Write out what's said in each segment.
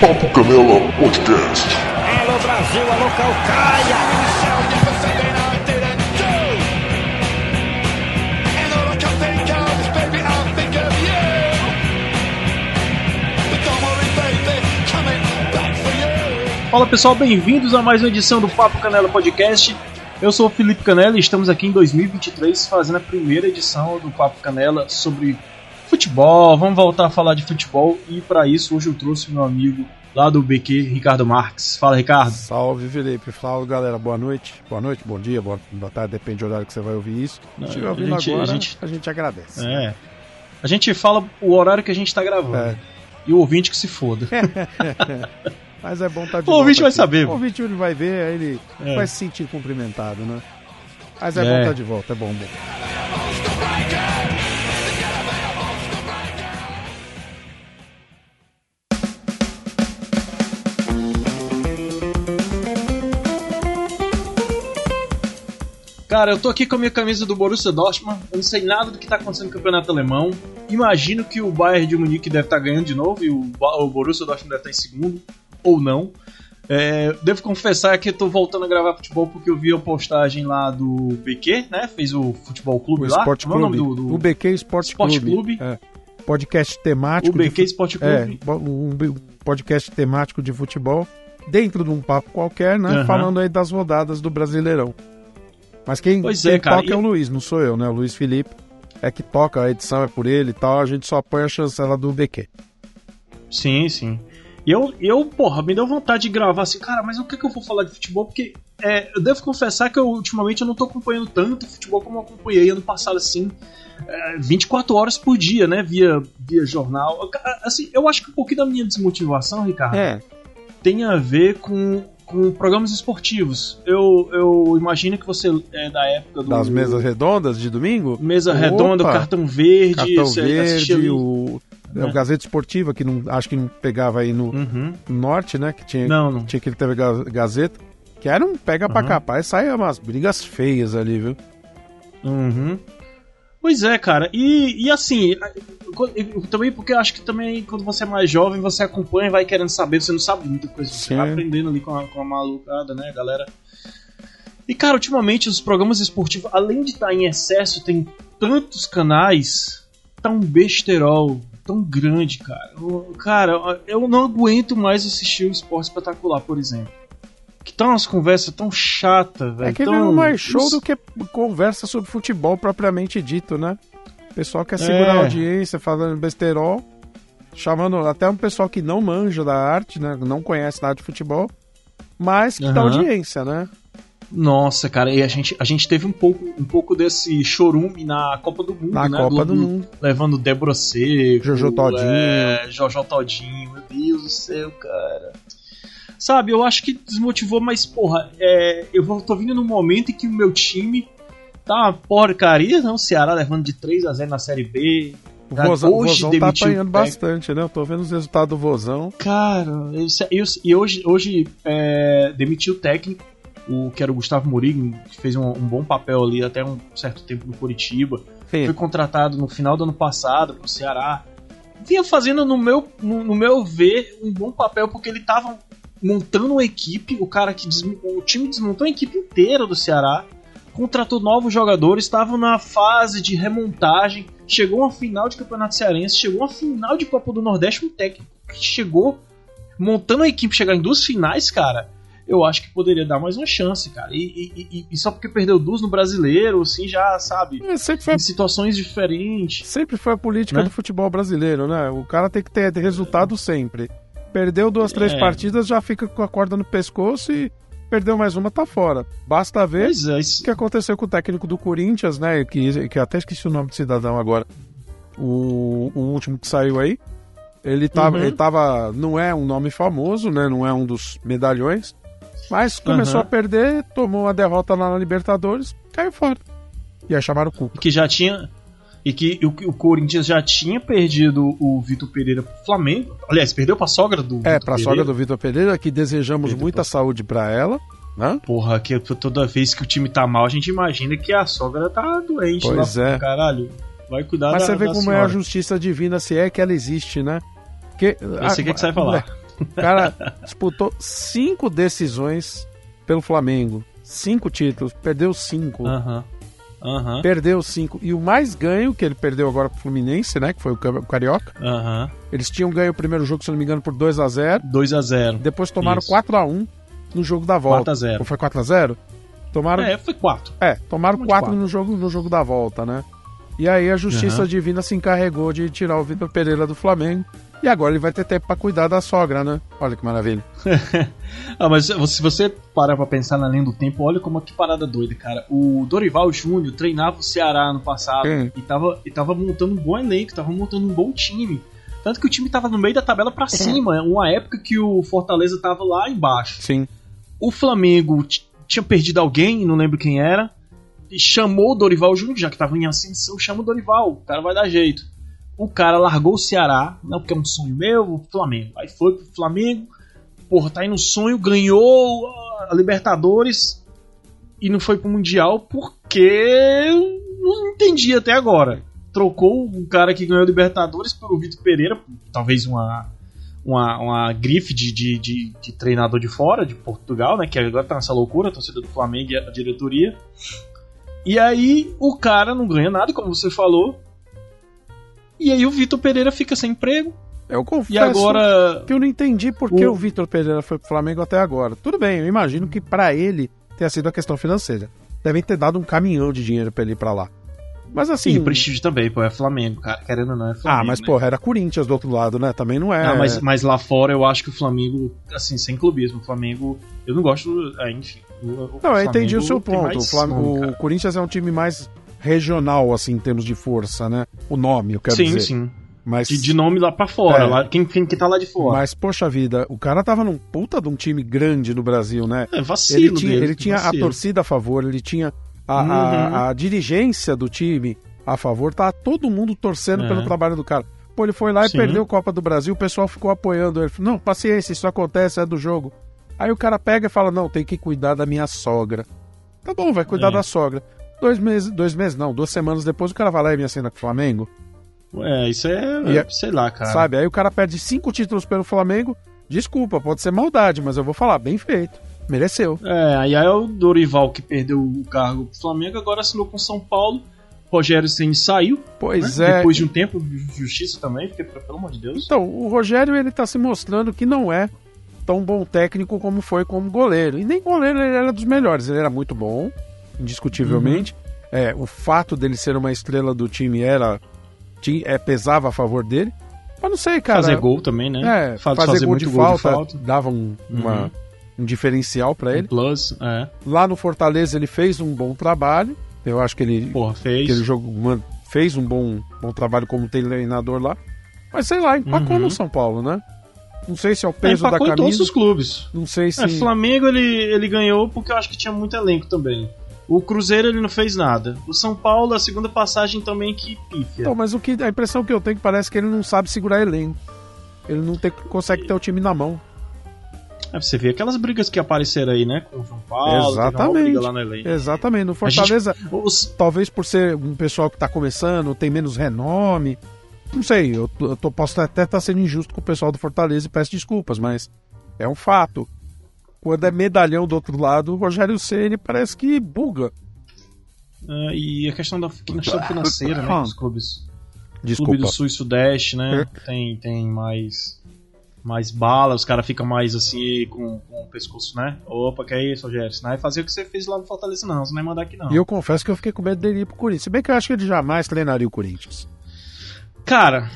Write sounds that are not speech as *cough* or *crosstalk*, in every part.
Papo Canela Podcast. Alô Brasil, alô Calcaia! Fala pessoal, bem-vindos a mais uma edição do Papo Canela Podcast. Eu sou o Felipe Canela e estamos aqui em 2023 fazendo a primeira edição do Papo Canela sobre futebol. Vamos voltar a falar de futebol e para isso hoje eu trouxe meu amigo lá do BQ, Ricardo Marques. Fala, Ricardo. Salve, Felipe. Fala, galera. Boa noite. Boa noite, bom dia, boa, boa tarde, depende do horário que você vai ouvir isso. Se estiver ouvindo a gente, agora, a gente, a gente agradece. É. A gente fala o horário que a gente está gravando. É. E o ouvinte que se foda. *laughs* Mas é bom estar de O ouvinte vai aqui. saber. O ouvinte ele vai ver, aí ele É. vai se sentir cumprimentado, né? Mas é, É. bom estar de volta, é bom, bom. Cara, eu tô aqui com a minha camisa do Borussia Dortmund. Eu não sei nada do que tá acontecendo no campeonato alemão. Imagino que o Bayern de Munique deve estar ganhando de novo e o, o Borussia Dortmund deve estar em segundo, ou não. É, devo confessar que eu tô voltando a gravar futebol porque eu vi a postagem lá do BQ, né? Fez o Futebol Clube O lá. Esporte Como é o nome Clube. do- do- O BQ Esporte, Esporte Clube. Clube. É. Podcast temático. O BQ de Esporte É, Clube. bo- um podcast temático de futebol dentro de um papo qualquer, né? Aham. Falando aí das rodadas do Brasileirão. Mas quem, Pois quem é, cara, toca e- é o Luiz, não sou eu, né? O Luiz Felipe é que toca, a edição é por ele e tal, a gente só põe a chancela do BQ. Sim, sim. E eu, eu, porra, me deu vontade de gravar assim, cara, mas o que, que eu vou falar de futebol? Porque é, eu devo confessar que eu, ultimamente eu não tô acompanhando tanto futebol como eu acompanhei ano passado, assim, é, 24 horas por dia, né? Via, via jornal. Assim, eu acho que um pouquinho da minha desmotivação, Ricardo, É, tem a ver com, com programas esportivos. Eu, eu imagino que você é da época do. das mesas redondas de domingo? Mesa Opa! redonda, cartão verde, Cartão Verde, o, né? o Gazeta Esportiva, que não, acho que não pegava aí no, Uhum. no norte, né? Que tinha, Não, não. tinha aquele TV Ga- Gazeta. Que era um pega pra Uhum. capar e saia umas brigas feias ali, viu? Uhum. Pois é, cara. E, e assim, também porque eu acho que também quando você é mais jovem, você acompanha e vai querendo saber, você não sabe muita coisa, você Sim. vai aprendendo ali com a, com a malucada, né, galera? E cara, ultimamente os programas esportivos, além de estar em excesso, tem tantos canais, tá um besterol tão grande, cara. Eu- cara, eu não aguento mais assistir o esporte espetacular, por exemplo. Que tá umas conversas tão chatas, velho. É que tão... virou mais show do que conversa sobre futebol propriamente dito, né? O pessoal quer segurar É. a audiência, falando besterol, chamando até um pessoal que não manja da arte, né? Não conhece nada de futebol, mas que dá Aham. audiência, né? Nossa, cara, e a gente, a gente teve um pouco, um pouco desse chorume na Copa do Mundo, Na né? Copa Globo do Mundo. Levando Débora Seco, Jojo Todinho. é, Jojo Todinho, meu Deus do céu, cara. Sabe, eu acho que desmotivou, mas, porra, é, eu tô vindo num momento em que o meu time tá uma porcaria, não? O Ceará levando de 3 a 0 na Série B. O Vozão, o hoje Vozão tá o apanhando bastante, né? Eu tô vendo os resultados do Vozão. Cara, e hoje, hoje é, demitiu o técnico, o que era o Gustavo Mourinho, que fez um, um bom papel ali até um certo tempo no Curitiba. Sim. Foi contratado no final do ano passado pro Ceará. Vinha fazendo, no meu, no, no meu ver, um bom papel, porque ele tava montando uma equipe, o cara que o time desmontou a equipe inteira do Ceará, contratou novos jogadores, estavam na fase de remontagem, chegou uma final de Campeonato Cearense, chegou uma final de Copa do Nordeste, um técnico que chegou montando a equipe chegar em duas finais, cara. Eu acho que poderia dar mais uma chance, cara. E, e- e- só porque perdeu duas no brasileiro, assim, já sabe, É, sempre, foi, em situações diferentes. sempre foi a política Né? do futebol brasileiro, né? O cara tem que ter resultado sempre. Perdeu duas, três É. partidas, já fica com a corda no pescoço e perdeu mais uma, tá fora. Basta ver Pois é, o isso, que aconteceu com o técnico do Corinthians, né? Que, que até esqueci o nome do cidadão agora. O, o último que saiu aí. Ele tava, Uhum. ele tava. Não é um nome famoso, né? Não é um dos medalhões. Mas começou Uhum. a perder, tomou uma derrota lá na Libertadores, caiu fora. E aí chamaram o Cuca. que já tinha. E que o, o Corinthians já tinha perdido o Vitor Pereira pro Flamengo. Aliás, perdeu pra sogra do É, Vitor pra Pereira. sogra do Vitor Pereira, que desejamos muita saúde pra ela. Né? Porra, que toda vez que o time tá mal, a gente imagina que a sogra tá doente. Pois lá, é. Caralho. Vai cuidar Mas da você vê da como é a senhora. justiça divina, se é que ela existe, né? Porque, Eu sei o que, que você vai falar. *laughs* O cara disputou cinco decisões pelo Flamengo. Cinco títulos, perdeu cinco. Aham. Aham. Perdeu cinco. E o mais ganho, que ele perdeu agora pro Fluminense, né? Que foi o Ca- o Carioca. Aham. Eles tinham ganho o primeiro jogo, se não me engano, por 2 a 0 2x0. Depois tomaram Isso. 4 a 1 no jogo da volta. 4 a 0. Ou foi 4 a 0 Tomaram É, foi 4. É, tomaram Vamos de 4 quatro. no jogo, no jogo da volta, né? E aí a Justiça Aham. Divina se encarregou de tirar o Vitor Pereira do Flamengo. E agora ele vai ter tempo pra cuidar da sogra, né? Olha que maravilha. *laughs* Ah, mas se você parar pra pensar na linha do tempo, olha como que parada doida, cara. O Dorival Júnior treinava o Ceará no passado Sim. e tava, e tava montando um bom elenco, tava montando um bom time. Tanto que o time tava no meio da tabela pra cima, uma época que o Fortaleza tava lá embaixo. Sim. O Flamengo tinha perdido alguém, não lembro quem era, e chamou o Dorival Júnior, já que tava em ascensão, chama o Dorival, o cara vai dar jeito. O cara largou o Ceará, não porque é um sonho meu, o Flamengo. Aí foi pro Flamengo, porra, tá aí no sonho, ganhou a Libertadores e não foi pro Mundial porque não entendi até agora. Trocou o cara que ganhou a Libertadores pelo Vitor Pereira, talvez uma, uma, uma grife de, de, de, de treinador de fora, de Portugal, né? Que agora tá nessa loucura, a torcida do Flamengo e a diretoria. E aí o cara não ganha nada, como você falou. E aí o Vitor Pereira fica sem emprego. Eu confesso E agora. que eu não entendi por que O- o, Vitor Pereira foi pro Flamengo até agora. Tudo bem, eu imagino que pra ele tenha sido a questão financeira. Devem ter dado um caminhão de dinheiro pra ele ir pra lá. Mas assim. Sim, prestígio também, pô, é Flamengo, cara. Querendo ou não, é Flamengo. ah, mas né? porra, era Corinthians do outro lado, né? Também não é. Ah, mas, mas lá fora eu acho que o Flamengo, assim, sem clubismo, o Flamengo. Eu não gosto. Ah, enfim. o- o Não, eu entendi o Flamengo seu ponto. O, Flam- nome, o. Corinthians é um time mais regional, assim, em termos de força, né? O nome, eu quero sim, dizer. sim. Mas, De, de nome lá pra fora. É. Lá, quem, quem que tá lá de fora? mas, poxa vida, o cara tava num puta de um time grande no Brasil, né? É vacilo Ele tinha, dele, ele tinha a vacilo. torcida a favor, ele tinha a, a- Uhum. a dirigência do time a favor, tá todo mundo torcendo É. pelo trabalho do cara. Pô, ele foi lá e Sim. perdeu a Copa do Brasil, o pessoal ficou apoiando ele. Não, paciência, isso acontece, é do jogo. Aí o cara pega e fala, não, tem que cuidar da minha sogra. Tá bom, vai cuidar É. da sogra. Dois meses, dois meses não, duas semanas depois o cara vai lá e me assina com o Flamengo. É, isso é. É- sei lá, cara. Sabe? Aí o cara perde cinco títulos pelo Flamengo. Desculpa, pode ser maldade, mas eu vou falar, bem feito. Mereceu. É, aí é o Dorival que perdeu o cargo pro Flamengo, agora assinou com São Paulo. Rogério Ceni saiu, Pois né? é. Depois de um tempo, justiça também, porque, pelo amor de Deus. Então, o Rogério ele tá se mostrando que não é tão bom técnico como foi como goleiro. E nem goleiro ele era dos melhores, ele era muito bom, indiscutivelmente. É, o fato dele ser uma estrela do time era é, pesava a favor dele. Mas não sei, cara. fazer gol também, né? É, Fa- fazer, gol, de, muito falta, dava um, uma- Uhum. um diferencial pra Um ele. plus, é. Lá no Fortaleza ele fez um bom trabalho. Eu acho que ele, Porra, fez. que ele jogo, man- fez um bom, bom trabalho como treinador lá. Mas sei lá, empacou Uhum. no São Paulo, né? Não sei se é o É, peso da empacou em todos camisa. os clubes. Não sei se. É, Flamengo ele, ele ganhou porque eu acho que tinha muito elenco também. O Cruzeiro ele não fez nada. O São Paulo, a segunda passagem também que pífia. Então, mas o que, a impressão que eu tenho é que parece que ele não sabe segurar elenco. Ele não tem- consegue ter o time na mão. É, você vê aquelas brigas que apareceram aí, né? Com o João Paulo, Exatamente. lá no elenco. Exatamente. No Fortaleza, Os, talvez por ser um pessoal que tá começando, tem menos renome. Não sei, eu, tô- eu tô- posso até estar sendo injusto com o pessoal do Fortaleza e peço desculpas, mas é um fato. Quando é medalhão do outro lado, o Rogério Ceni parece que buga. é, e a questão da questão financeira, né? que Os clubes. Desculpa. Clube do Sul e Sudeste, né? Tem, tem mais. Mais bala, os caras ficam mais assim com, com o pescoço, né? Opa, que é isso, Rogério? Você não vai fazer o que você fez lá no Fortaleza, não. Você não vai mandar aqui, não. E eu confesso que eu fiquei com medo dele ir pro Corinthians. Se bem que eu acho que ele jamais treinaria o Corinthians. Cara,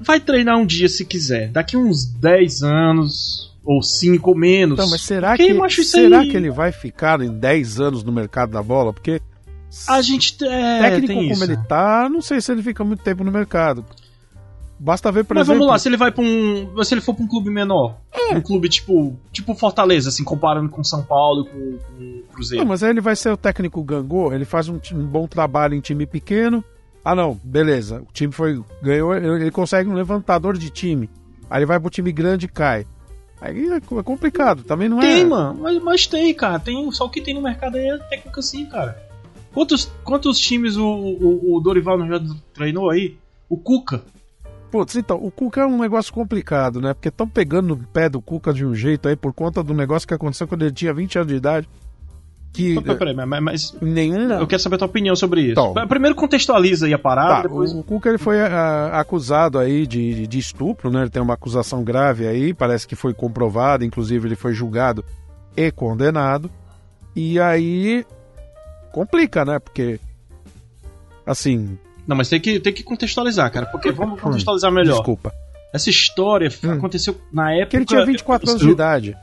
vai treinar um dia se quiser. Daqui uns 10 anos, ou 5 ou menos. Então, mas será, Quem que, será aí? que ele vai ficar em 10 anos no mercado da bola? Porque A gente é, técnico tem como isso. ele tá, não sei se ele fica muito tempo no mercado. Basta ver, por Mas exemplo. vamos lá, se ele vai pra um. Se ele for pra um clube menor. É. Um clube tipo. Tipo Fortaleza, assim, comparando com São Paulo e com, com o Cruzeiro. Não, mas aí ele vai ser o técnico gangô, ele faz um, um bom trabalho em time pequeno. Ah, não, beleza. O time foi ganhou, ele ele consegue um levantador de time. Aí ele vai pro time grande e cai. Aí é é complicado, também não é. Tem, mano, mas, mas tem, cara. Tem, só o que tem no mercado aí é técnico assim, cara. Quantos, quantos times o, o, o Dorival não já treinou aí? O Cuca. Putz, então, o Cuca é um negócio complicado, né? Porque estão pegando no pé do Cuca de um jeito aí por conta do negócio que aconteceu quando ele tinha 20 anos de idade. Que Peraí, peraí, mas, mas nenhum. eu quero saber a tua opinião sobre isso. Então. Primeiro contextualiza aí a parada, Tá, depois... o Cuca ele foi ah, acusado aí de, de estupro, né? Ele tem uma acusação grave aí, parece que foi comprovado, inclusive ele foi julgado e condenado. E aí complica, né? Porque assim, Não, mas tem que, tem que contextualizar, cara, porque vamos contextualizar melhor. desculpa. Essa história Hum. aconteceu na época... Porque ele tinha 24 anos de idade.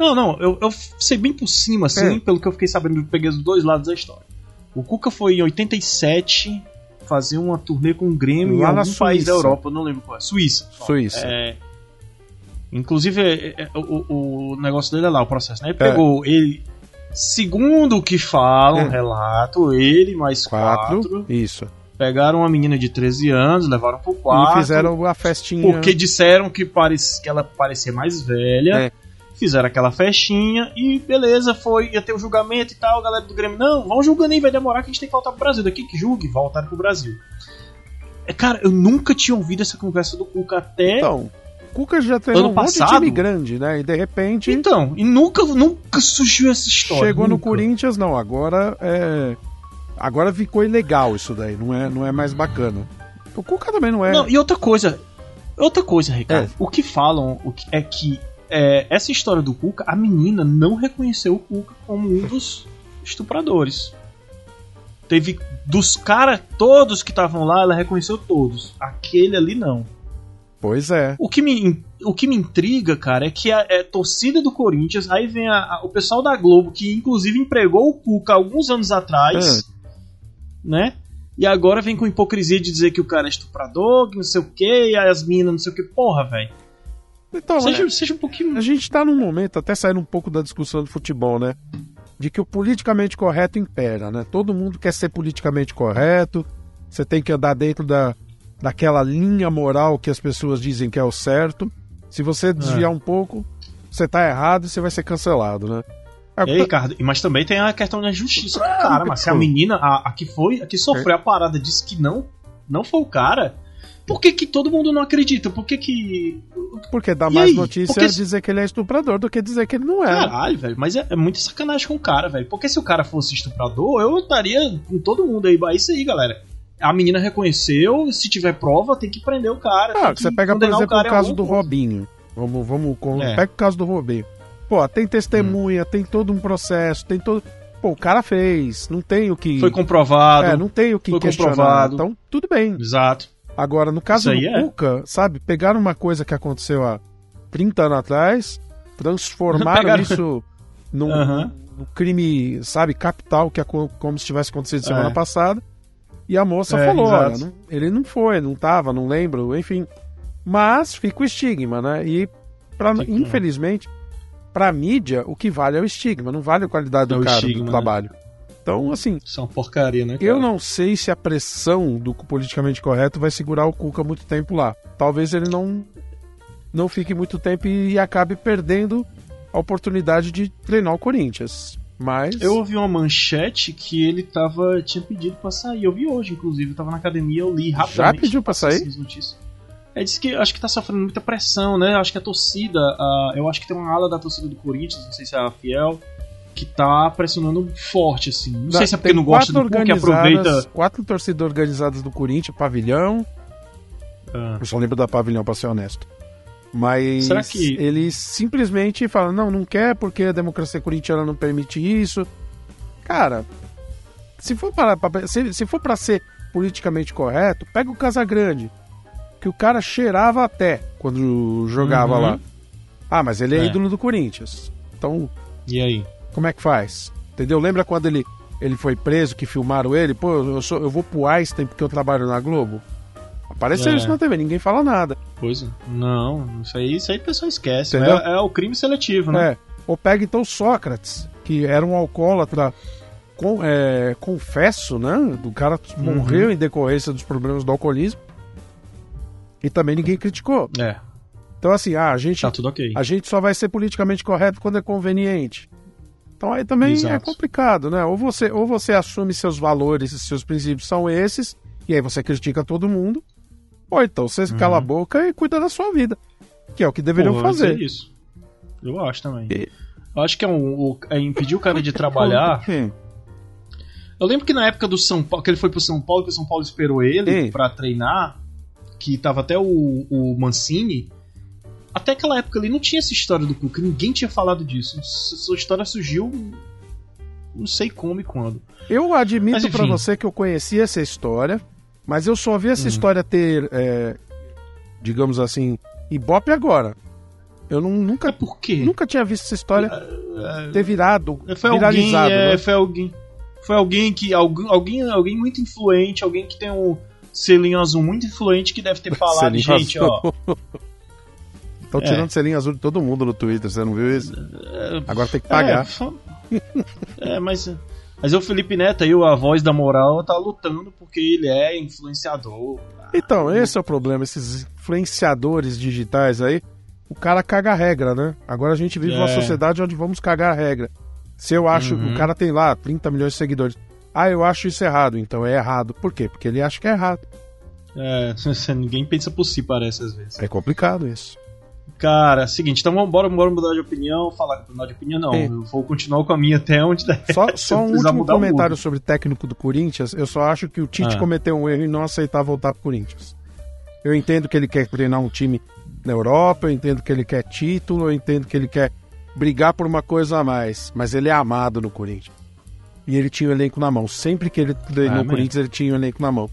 Não, não, eu, eu sei bem por cima, assim, É. pelo que eu fiquei sabendo, eu peguei os dois lados da história. O Cuca foi em 87 fazer uma turnê com o Grêmio Lá em algum país da. Europa, eu não lembro qual é. Suíça. só. Suíça. É, inclusive, é, é, o, o negócio dele é lá, o processo, né? Ele pegou ele. Segundo o que falam, É. relato, ele mais Quatro. quatro, Isso. pegaram uma menina de 13 anos, levaram pro quarto. E fizeram a festinha. Porque disseram que, parece, que ela parecia mais velha. Fizeram aquela festinha e beleza, foi, ia ter o julgamento e tal. A galera do Grêmio, não, vão julgando aí, vai demorar que a gente tem que voltar pro Brasil. Daqui que julgue, voltaram pro Brasil. É, cara, eu nunca tinha ouvido essa conversa do Cuca até. Então, o Cuca já treinou Ano um monte de passado? time grande, né? E de repente Então, e nunca, nunca surgiu essa história. chegou no nunca. Corinthians, não. Agora é. Agora ficou ilegal isso daí, não é, não é mais bacana. O Cuca também não é. Não, e outra coisa, outra coisa, Ricardo. É. O que falam o que- é que é, essa história do Cuca, a menina não reconheceu o Cuca como um dos estupradores. Teve dos caras todos que estavam lá, ela reconheceu todos. Aquele ali não. Pois é. O que me, o que me intriga, cara, é que a é, torcida do Corinthians, aí vem a- a- o pessoal da Globo, que inclusive empregou o Cuca alguns anos atrás, né? E agora vem com hipocrisia de dizer que o cara é estuprador, que não sei o que, e as minas não sei o que. Porra, velho. Então, Seja, é, seja um pouquinho. a gente tá num momento, até saindo um pouco da discussão do futebol, né? De que o politicamente correto impera, né? Todo mundo quer ser politicamente correto, você tem que andar dentro da, daquela linha moral que as pessoas dizem que é o certo. Se você desviar um pouco, você tá errado e você vai ser cancelado, né? É tá- Ricardo, mas também tem a questão da justiça do cara, mas se a menina, a, a que foi, a que sofreu a parada, disse que não, não foi o cara, por que, que todo mundo não acredita? Por que que. Porque dá E mais aí? notícia Porque- dizer que ele é estuprador do que dizer que ele não é. Caralho, velho, mas é, é muita sacanagem com o cara, velho. Porque se o cara fosse estuprador, eu estaria com todo mundo aí. É isso aí, galera. A menina reconheceu, se tiver prova, tem que prender o cara. Ah, você pega, por exemplo, o, em caso do ponto. Robinho. Vamos, vamos, com... É. pega o caso do Robinho. Pô, tem testemunha, tem todo um processo, tem todo. Pô, o cara fez, não tem o que. Foi comprovado. É, não tem o que foi questionar. comprovado. Então, tudo bem. Exato. Agora, no caso do é. Cuca, sabe, pegaram uma coisa que aconteceu há 30 anos atrás, transformaram Pegaram- isso num, Aham. num crime, sabe, capital, que é co- como se tivesse acontecido semana É. passada. E a moça É, falou: olha, não- ele não foi, não tava, não lembro, enfim. Mas fica o estigma, né? E, pra, Fica. infelizmente, pra mídia, o que vale é o estigma, não vale a qualidade É do cara, estigma, do né? Então, assim, Isso é uma porcaria, né? eu cara? não sei se a pressão do politicamente correto vai segurar o Cuca muito tempo lá. Talvez ele não não fique muito tempo e acabe perdendo a oportunidade de treinar o Corinthians. Mas Eu ouvi uma manchete que ele tava. tinha pedido pra sair. Eu vi hoje, inclusive. Eu tava na academia, eu li rapidamente. pediu pra sair? É, disse que acho que tá sofrendo muita pressão, né? Acho que a torcida. a- eu acho que tem uma ala da torcida do Corinthians, não sei se é a Fiel, que tá pressionando forte, assim. Não sei se é porque não gosta do quatro Cuca e organizadas- aproveita. Quatro torcidas organizadas do Corinthians, pavilhão. Ah, Eu só lembro da pavilhão, pra ser honesto. Mas Será que- eles simplesmente falam, não, não quer porque a democracia corintiana não permite isso. Cara, se for para se, se for para ser politicamente correto, pega o Casagrande, que o cara cheirava até quando jogava Uhum. lá. Ah, mas ele é, É. ídolo do Corinthians. Então, e aí? Como é que faz? Entendeu? Lembra quando ele, ele foi preso, que filmaram ele? Pô, eu, sou, eu vou pro Einstein porque eu trabalho na Globo. Apareceu É. isso na TV, ninguém fala nada. Coisa? Não, isso aí, isso aí o pessoal esquece. É, é o crime seletivo, né? É. Ou pega então Sócrates, que era um alcoólatra com, é, confesso, né? O cara Uhum. morreu em decorrência dos problemas do alcoolismo. E também ninguém criticou. É, Então, assim, ah, a gente, tá tudo ok. a gente só vai ser politicamente correto quando é conveniente. Então aí também é Exato. complicado, né? Ou você, ou você assume seus valores e seus princípios são esses, e aí você critica todo mundo, Ou então você Uhum. cala a boca e cuida da sua vida. Que é o que deveriam Pô, fazer. é isso. Eu acho também. E- Eu acho que é, um, é impedir o cara de *laughs* trabalhar. Sim. Eu lembro que na época do São Paulo, que ele foi pro São Paulo, que o São Paulo esperou ele pra treinar, que tava até o, o Mancini. Até aquela época ali não tinha essa história do Cuca, ninguém tinha falado disso. Essa história surgiu não sei como e quando. Eu admito enfim. você que eu conhecia essa história, mas eu só vi essa história ter, é, digamos assim, ibope agora. Eu não- É nunca, por quê? nunca tinha visto essa história ter virado, Foi alguém, viralizado. é, né? foi alguém. Foi alguém que. Alguém, alguém, alguém muito influente, alguém que tem um selinho azul muito influente que deve ter *laughs* falado, Selinho gente, azul. ó. Estão É. tirando selinho azul de todo mundo no Twitter, você não viu isso? é, Agora tem que pagar. É, *laughs* é, mas. Mas o Felipe Neto aí, a voz da moral, tá lutando porque ele é influenciador. Então, esse é o problema, esses influenciadores digitais aí, o cara caga a regra, né? Agora a gente vive uma É. sociedade onde vamos cagar a regra. Se eu acho, Uhum. o cara tem lá 30 milhões de seguidores. Ah, eu acho isso errado, então é errado. Por quê? Porque ele acha que é errado. É, *laughs* ninguém pensa por si, parece, às vezes. É complicado isso. Cara, seguinte, então vamos bora, bora mudar de opinião, falar mudar de opinião não. É. Eu vou continuar com a minha até onde der. Só, *laughs* só um último comentário sobre o técnico do Corinthians. Eu só acho que o Tite Ah. cometeu um erro em não aceitar voltar pro Corinthians. Eu entendo que ele quer treinar um time na Europa, eu entendo que ele quer título, eu entendo que ele quer brigar por uma coisa a mais, mas ele é amado no Corinthians. E ele tinha o elenco na mão. Sempre que ele treinou Ah, o Corinthians, ele tinha o elenco na mão.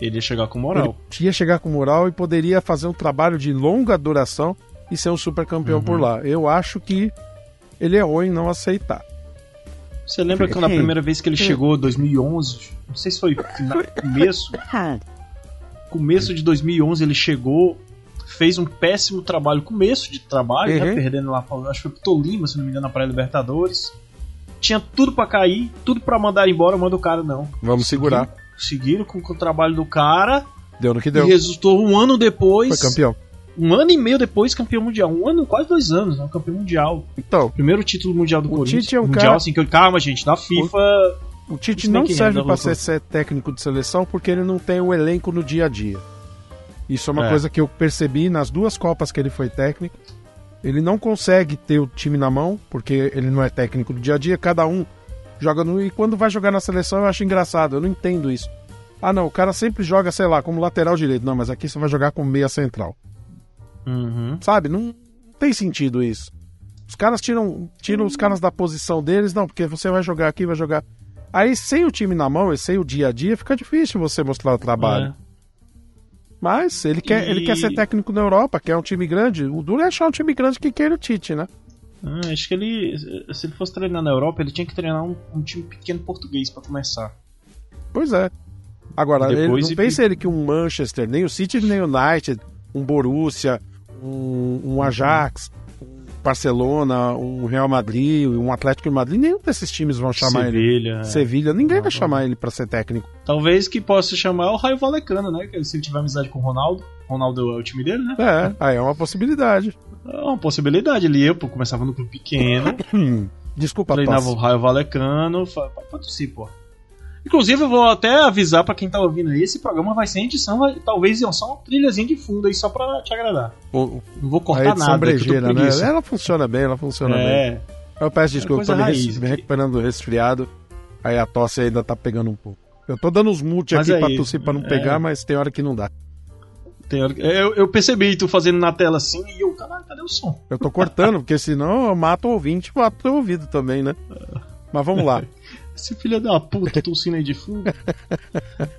Ele ia chegar com Ele moral. ia chegar com moral e poderia fazer um trabalho de longa duração e ser um super campeão Uhum. por lá. Eu acho que ele errou em não aceitar. Você lembra que na primeira vez que ele chegou, 2011, não sei se foi fina- começo, começo de 2011 ele chegou, fez um péssimo trabalho, começo de trabalho, né, Uhum. perdendo lá, acho que foi pro Tolima, se não me engano, na Praia Libertadores. Tinha tudo pra cair, tudo pra mandar embora, manda o cara não. Vamos segurar. Seguiram com, com o trabalho do cara Deu no que e deu. resultou um ano depois, Foi campeão. Um ano e meio depois, campeão mundial. Um ano, quase dois anos, né, campeão mundial. Então, Primeiro título mundial do O Corinthians. Tite é um mundial, cara- assim, que eu, calma, gente, da FIFA. O Tite Se bem não serve para ser, ser técnico de seleção porque ele não tem o elenco no dia a dia. Isso é uma É. coisa que eu percebi nas duas Copas que ele foi técnico. Ele não consegue ter o time na mão porque ele não é técnico do dia a dia. Cada um joga no. E quando vai jogar na seleção eu acho engraçado. Eu não entendo isso. Ah, não, o cara sempre joga, sei lá, como lateral direito. Não, mas aqui você vai jogar como meia central. Uhum. Sabe? Não tem sentido isso. Os caras tiram, tiram os caras da posição deles, não, porque você vai jogar aqui, vai jogar. Aí, sem o time na mão e sem o dia a dia, fica difícil você mostrar o trabalho. É. Mas ele quer, E- ele quer ser técnico na Europa, quer um time grande. O duro é achar um time grande que queira o Tite, né? Ah, acho que ele, se ele fosse treinar na Europa, ele tinha que treinar um, um time pequeno português pra começar. Pois é. Agora, ele, não e- pensa ele que um Manchester, nem o City, nem o United, um Borussia, um, um Ajax, um Barcelona, um Real Madrid, um Atlético de Madrid, nenhum desses times vão chamar ele. Sevilha. é. Sevilha, ninguém vai Não, chamar ele pra ser técnico. Talvez que possa chamar o Raio Valecano, né? Se ele tiver amizade com o Ronaldo. Ronaldo é o time dele, né? É, aí é uma possibilidade. É uma possibilidade. Ele pô, começava no clube pequeno, *coughs* desculpa, treinava o Raio Valecano. Pode tossir, pô. Inclusive, eu vou até avisar pra quem tá ouvindo aí: esse programa vai ser em edição, vai, talvez só uma trilhazinha de fundo aí, só pra te agradar. O- Não vou a cortar edição nada, eu brejeira, né? Ela funciona bem, ela funciona bem. É, Eu peço desculpa, coisa tô me, raiz, me recuperando do resfriado. Aí a tosse ainda tá pegando um pouco. Eu tô dando uns mute Mas aqui pra aí, tossir pra não é. pegar, mas tem hora que não dá. tem hora que- eu, eu percebi tu fazendo na tela assim e eu, caralho, cadê o som? Eu tô cortando, porque senão eu mato o ouvinte e mato o teu ouvido também, né? Mas vamos lá. *laughs* Esse filho da puta tossindo aí de fundo. *laughs*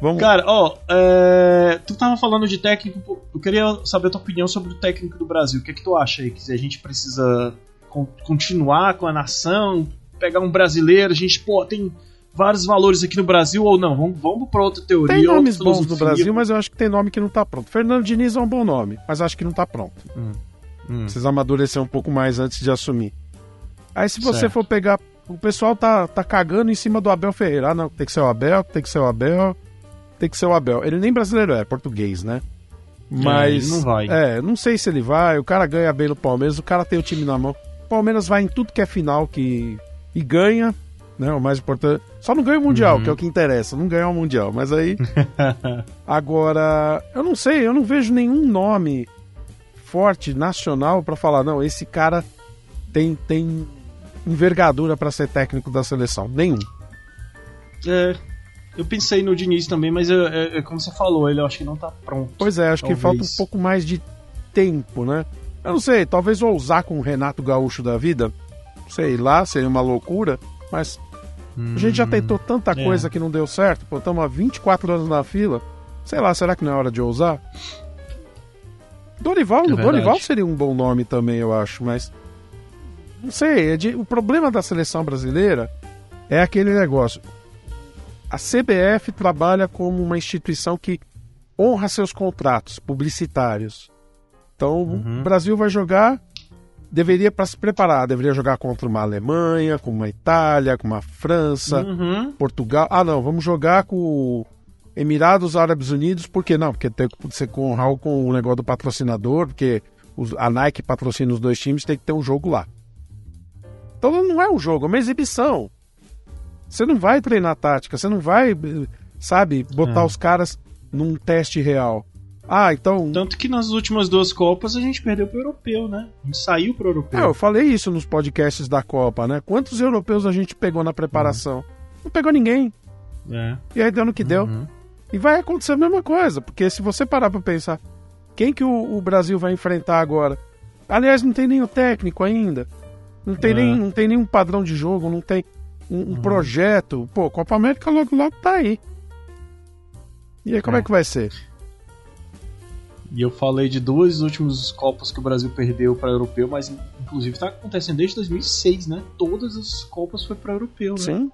Vamos Cara, ó, é, tu tava falando de técnico, eu queria saber a tua opinião sobre o técnico do Brasil. O que é que tu acha aí? Que a gente precisa con- continuar com a nação, pegar um brasileiro, a gente, pô, tem vários valores aqui no Brasil ou não? Vamos, vamos pra outra teoria. Tem nomes bons no. Brasil, mas eu acho que tem nome que não tá pronto. Fernando Diniz é um bom nome, mas acho que não tá pronto. Hum. Precisa amadurecer um pouco mais antes de assumir. Aí se você Certo. for pegar. O pessoal tá, tá cagando em cima do Abel Ferreira. Ah, não, tem que ser o Abel, tem que ser o Abel, tem que ser o Abel. Ele nem brasileiro é, é português, né? Mas. ele não vai. É, não sei se ele vai. O cara ganha bem no Palmeiras, o cara tem o time na mão. O Palmeiras vai em tudo que é final que. E ganha. né? O mais importante. Só não ganha o Mundial, uhum. que é o que interessa, não ganhar o Mundial. Mas aí. *laughs* Agora, eu não sei, eu não vejo nenhum nome forte nacional para falar, não, esse cara tem, tem envergadura para ser técnico da seleção. Nenhum. É, eu pensei no Diniz também, mas é, é, é, como você falou, ele eu acho que não tá pronto. Pois é, acho talvez. que falta um pouco mais de tempo, né? Eu não sei, talvez ousar com o Renato Gaúcho da vida, sei lá, seria uma loucura, mas hum, a gente já hum, tentou tanta é. coisa que não deu certo, pô, estamos há 24 anos na fila, sei lá, será que não é hora de ousar? Dorival, é Dorival seria um bom nome também, eu acho, mas não sei, é de, o problema da seleção brasileira é aquele negócio a CBF trabalha como uma instituição que honra seus contratos publicitários. Então, uhum. o Brasil vai jogar, deveria para se preparar, deveria jogar contra uma Alemanha, com uma Itália, com uma França, uhum. Portugal. Ah, não, vamos jogar com Emirados Árabes Unidos, por que não? Porque tem que ser com com o negócio do patrocinador, porque a Nike patrocina os dois times, tem que ter um jogo lá. Então não é um jogo, é uma exibição. Você não vai treinar tática, você não vai, sabe, botar é. os caras num teste real. Ah, então. Tanto que nas últimas duas Copas a gente perdeu pro europeu, né? A gente saiu pro europeu. É, eu falei isso nos podcasts da Copa, né? Quantos europeus a gente pegou na preparação? Uhum. Não pegou ninguém. É. E aí deu no que uhum. deu. E vai acontecer a mesma coisa, porque se você parar pra pensar, quem que o, o Brasil vai enfrentar agora? Aliás, não tem nem o técnico ainda. Não tem, é. nem, não tem nenhum padrão de jogo, não tem um, um uhum. projeto. Pô, Copa América logo logo tá aí. E aí como é, é que vai ser? E eu falei de duas últimas Copas que o Brasil perdeu para europeu, mas inclusive está acontecendo desde 2006, né? Todas as Copas foi para europeu, né? Sim.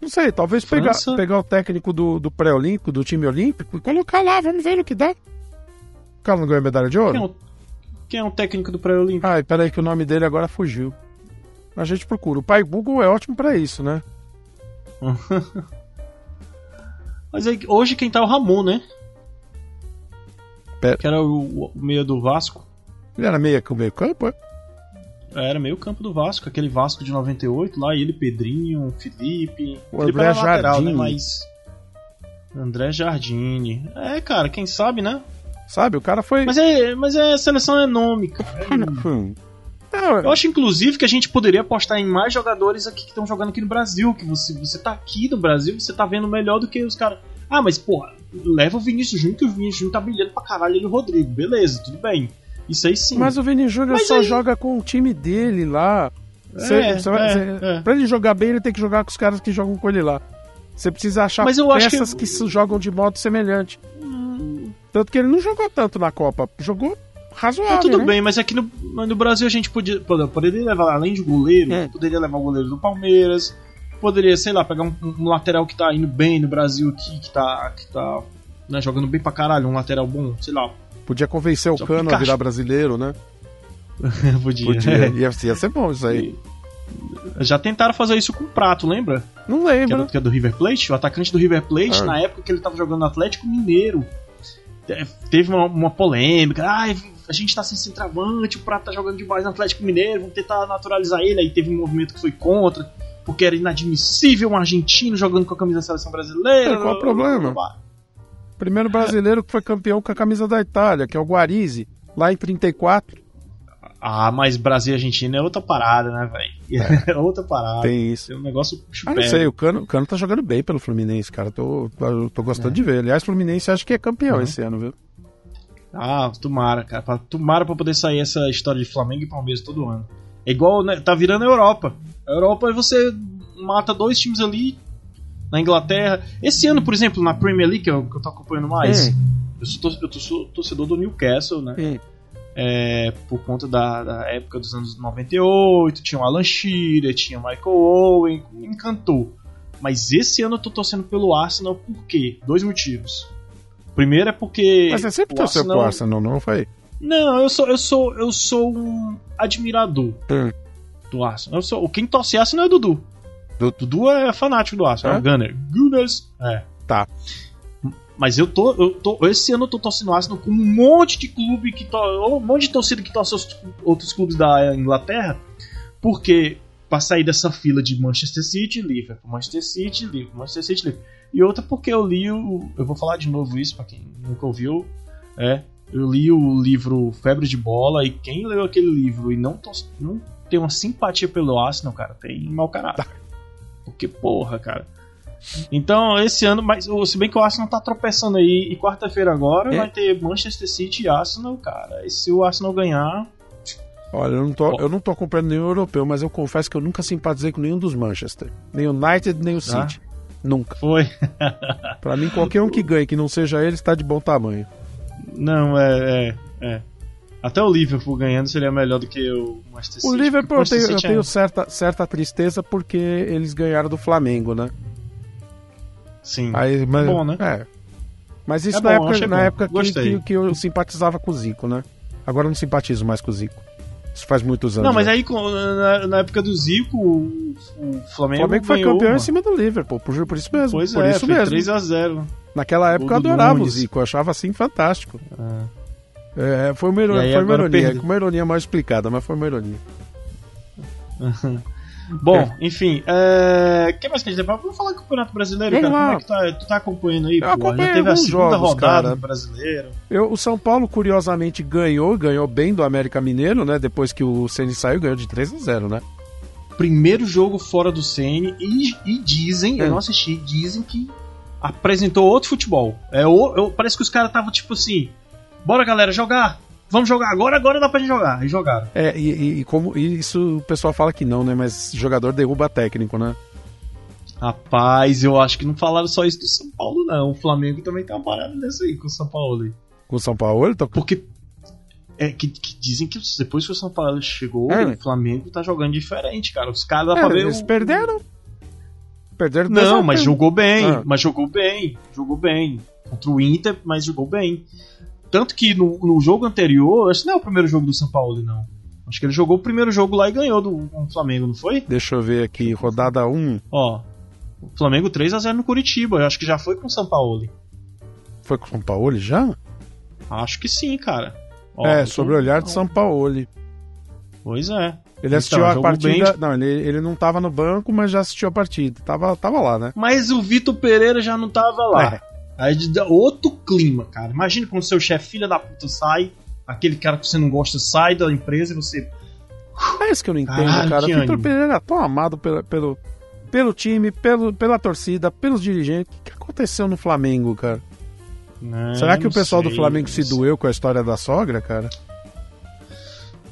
Não sei, talvez pegar, pegar o técnico do, do pré-olímpico, do time olímpico, e colocar lá, vamos ver no que dá. O cara não ganhou medalha de ouro? Quem é o, quem é o técnico do pré-olímpico? Ai, peraí que o nome dele agora fugiu a gente procura. O pai Google é ótimo para isso, né? *laughs* Mas aí, hoje quem tá é o Ramon, né? Pera. Que era o, o meia do Vasco. Ele era meia com meio campo, é? Era meio campo do Vasco, aquele Vasco de 98 lá, ele, Pedrinho, Felipe. O Felipe André lateral, né? Mas. André Jardine. É, cara, quem sabe, né? Sabe, o cara foi. Mas é, mas é seleção enômica. É, eu acho, inclusive, que a gente poderia apostar em mais jogadores aqui que estão jogando aqui no Brasil. Que você, você tá aqui no Brasil, você tá vendo melhor do que os caras. Ah, mas porra, leva o Vinícius Júnior, que o Vinícius Júnior tá brilhando pra caralho ele e o Rodrigo. Beleza, tudo bem. Isso aí sim. Mas o Vinícius Júnior só aí... joga com o time dele lá. Cê, é, cê vai, é, é. Pra ele jogar bem, ele tem que jogar com os caras que jogam com ele lá. Você precisa achar peças que... que... jogam de modo semelhante. Tanto que ele não jogou tanto na Copa. Jogou razoável. É, tudo né? bem, mas aqui no, no Brasil a gente podia, poderia levar, além de goleiro, é. poderia levar o goleiro do Palmeiras, poderia, sei lá, pegar um, um, lateral que tá indo bem no Brasil aqui, que tá, que tá né, jogando bem pra caralho, um lateral bom, sei lá. Podia convencer o Cano a virar brasileiro, né? *laughs* Podia. Podia. É. Ia, ia ser bom isso aí. Já tentaram fazer isso com o Prato, lembra? Não lembro. Que, era, que é do River Plate, o atacante do River Plate, ah. na época que ele tava jogando no Atlético Mineiro. Teve uma, uma polêmica, ah, a gente tá sem centroavante, o Prato tá jogando demais no Atlético Mineiro, vamos tentar naturalizar ele. Aí teve um movimento que foi contra, porque era inadmissível um argentino jogando com a camisa da seleção brasileira. É, qual o problema? Primeiro brasileiro que foi campeão com a camisa da Itália, que é o Guarizzi, lá em 34. Ah, mas Brasil e Argentina é outra parada, né, velho? É. *laughs* é. outra parada. Tem isso. Tem um negócio Ah, não sei, o Cano, o Cano tá jogando bem pelo Fluminense, cara. Tô, tô gostando é. de ver. Aliás, o Fluminense acho que é campeão uhum. esse ano, viu? Ah, tomara, cara. Tomara pra poder sair essa história de Flamengo e Palmeiras todo ano. É igual, né? Tá virando a Europa. A Europa você mata dois times ali na Inglaterra. Esse ano, por exemplo, na Premier League, que eu, que eu tô acompanhando mais, é. eu, sou, eu sou torcedor do Newcastle, né? É. É, por conta da, da, época dos anos 98, tinha o Alan Shearer, tinha o Michael Owen, me encantou. Mas esse ano eu tô torcendo pelo Arsenal por quê? Dois motivos. Primeiro é porque. Mas você sempre torceu Arsenal... pro Arsenal, não foi? Não, eu sou, eu sou, eu sou um admirador hum. do Arsenal. Eu sou, quem torce Arsenal é o Dudu. Du... Dudu é fanático do Arsenal, é, o Gunner. Gunners. É. Tá. Mas eu tô, eu tô. Esse ano eu tô torcendo Arsenal com um monte de clube que to, um monte de torcida que torce os outros clubes da Inglaterra. Porque pra sair dessa fila de Manchester City, Liverpool, Manchester City, Liverpool, Manchester City, Liverpool. E outra porque eu li o. Eu vou falar de novo isso pra quem nunca ouviu. É. Eu li o livro Febre de Bola e quem leu aquele livro e não, to, não tem uma simpatia pelo Arsenal, cara, tem mau caráter. Porque, porra, cara. Então, esse ano, mas se bem que o Arsenal tá tropeçando aí, e quarta-feira agora É. vai ter Manchester City e Arsenal, cara. E se o Arsenal ganhar, Olha, eu não, tô, eu não tô acompanhando nenhum europeu, mas eu confesso que eu nunca simpatizei com nenhum dos Manchester. Nem o United, nem o City. Nunca. foi. *laughs* Pra mim, qualquer um que ganhe, que não seja ele, está de bom tamanho. Não, é, é, é. Até o Liverpool ganhando seria melhor do que o Manchester City. O Liverpool, eu tenho, eu City tenho é- certa, certa tristeza porque eles ganharam do Flamengo, né? Sim. Aí, mas, Bom, né? É. Mas isso É na bom, época, na bom. época que, que, que eu simpatizava com o Zico, né? Agora eu não simpatizo mais com o Zico. Isso faz muitos anos. Não, mas né? aí na, na época do Zico, o, o O Flamengo, Flamengo foi campeão em mano. cima do Liverpool, por, por isso mesmo. Pois por é, isso foi mesmo. 3x0. Naquela época eu adorava o Nunes. Zico, eu achava assim fantástico. É, foi uma ironia, foi uma ironia, perdeu. uma ironia mal explicada, mas foi uma ironia. *laughs* Bom, enfim, é... o que mais que a gente tem? Vamos falar do Campeonato Brasileiro, cara. lá. Como é que tá? Tu tá acompanhando aí, Eu pô? acompanhei Já teve a segunda jogos, rodada cara. do Brasileiro. Eu, o São Paulo, curiosamente, ganhou, ganhou bem do América Mineiro, né? Depois que o Ceni saiu, ganhou de 3 a 0 né? Primeiro jogo fora do CN e, e dizem, É. eu não assisti, dizem que apresentou outro futebol. É, o- eu- parece que os caras estavam tipo assim: bora galera, jogar! Vamos jogar agora, agora dá pra gente jogar. E jogaram. É, e, e- e como e isso o pessoal fala que não, né? Mas jogador derruba técnico, né? Rapaz, eu acho que não falaram só isso do São Paulo, não. O Flamengo também tem uma parada dessa aí com o São Paulo. aí. Com o São Paulo, tá... Porque é que, que dizem que depois que o São Paulo chegou, É. o Flamengo tá jogando diferente, cara. Os caras dá É, pra ver. eles o- perderam. Perderam Não, mas jogou bem. Ah. Mas jogou bem. Jogou bem. Contra o Inter, mas jogou bem. Tanto que no, no jogo anterior, esse não é o primeiro jogo do São Paulo, não. Acho que ele jogou o primeiro jogo lá e ganhou do com o Flamengo, não foi? Deixa eu ver aqui, rodada 1. Ó. O Flamengo 3x0 no Curitiba. Eu acho que já foi com o São Paulo. Foi com o São Paulo já? Acho que sim, cara. Ó, é, sobre o olhar de São Paulo. Pois é. Ele assistiu a jogou partida. bem. Não, ele, ele não tava no banco, mas já assistiu a partida. Tava, tava lá, né? Mas o Vitor Pereira já não tava lá. É. Aí dá outro clima, cara. Imagina quando seu chefe filha da puta sai, aquele cara que você não gosta sai da empresa e você. É isso que eu não entendo, Caralho, cara. O Vitor. Pereira é tão amado pelo, pelo, pelo time, pelo, pela torcida, pelos dirigentes. O que aconteceu no Flamengo, cara? Né, Será que o não pessoal do sei, Flamengo não se doeu com a história da sogra, cara?